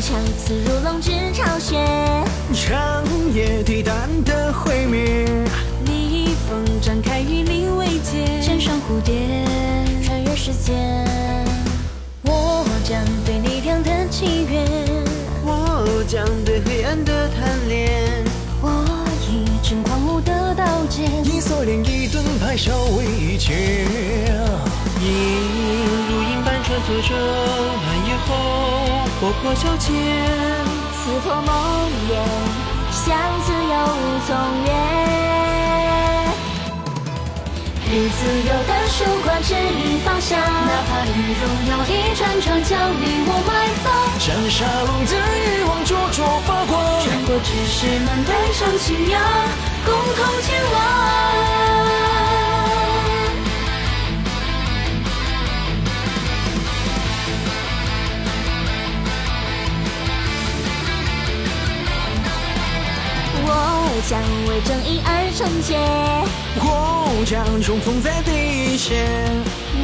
枪刺入龙之巢穴，长夜抵挡的毁灭。逆风展开羽林未捷，肩上蝴蝶，穿越时间。我将对你量的祈愿，我将对黑暗的贪恋。我以枕狂舞的刀剑，以锁链，一盾牌，守卫一切。影如影般穿梭着暗夜后。活泼消遣，刺破梦魇，相思又从远。日自由的曙光指引方向，哪怕与荣耀一串串将你我埋葬。斩杀龙的欲望灼灼发光，穿过知识门，带上信仰，共同前往。将为正义而圣洁，我将冲锋在第一线。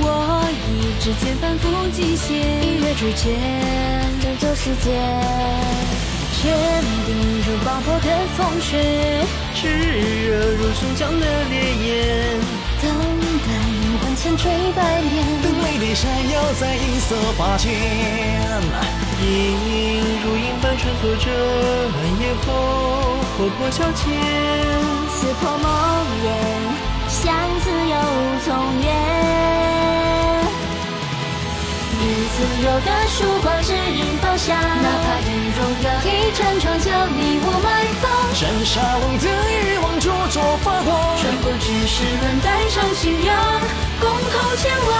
我以指尖反复击血，一跃之间拯救世界，坚定如爆破的风雪，炽热如胸腔的烈焰，等待灵魂千锤百炼。等美丽闪耀在银色发间，引如影般穿梭着暗夜后，活泼消遣，刺破梦魇，相思又从远。日自由的曙光指引方向，哪怕与荣耀一串串将你我埋葬。斩杀龙的欲望灼灼发光，穿过巨石门，带上信仰，共同前往。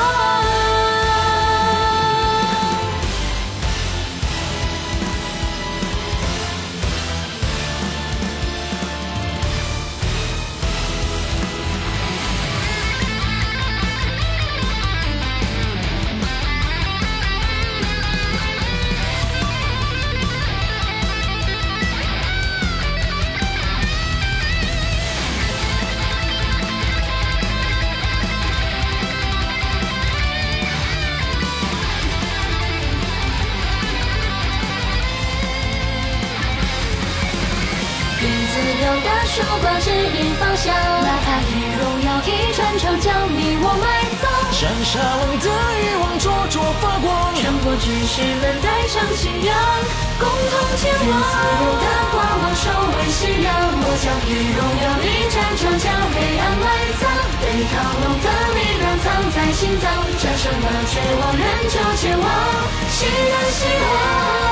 由的曙光指引方向，哪怕与荣耀一串串将你我埋葬。斩杀龙的欲望灼灼发光，穿过巨石门，带上信仰，共同前往。自由的光芒守卫信仰，我将与荣耀一战场将黑暗埋葬。对抗龙的力量藏在心脏，战胜了绝望，仍旧前往。新的希望。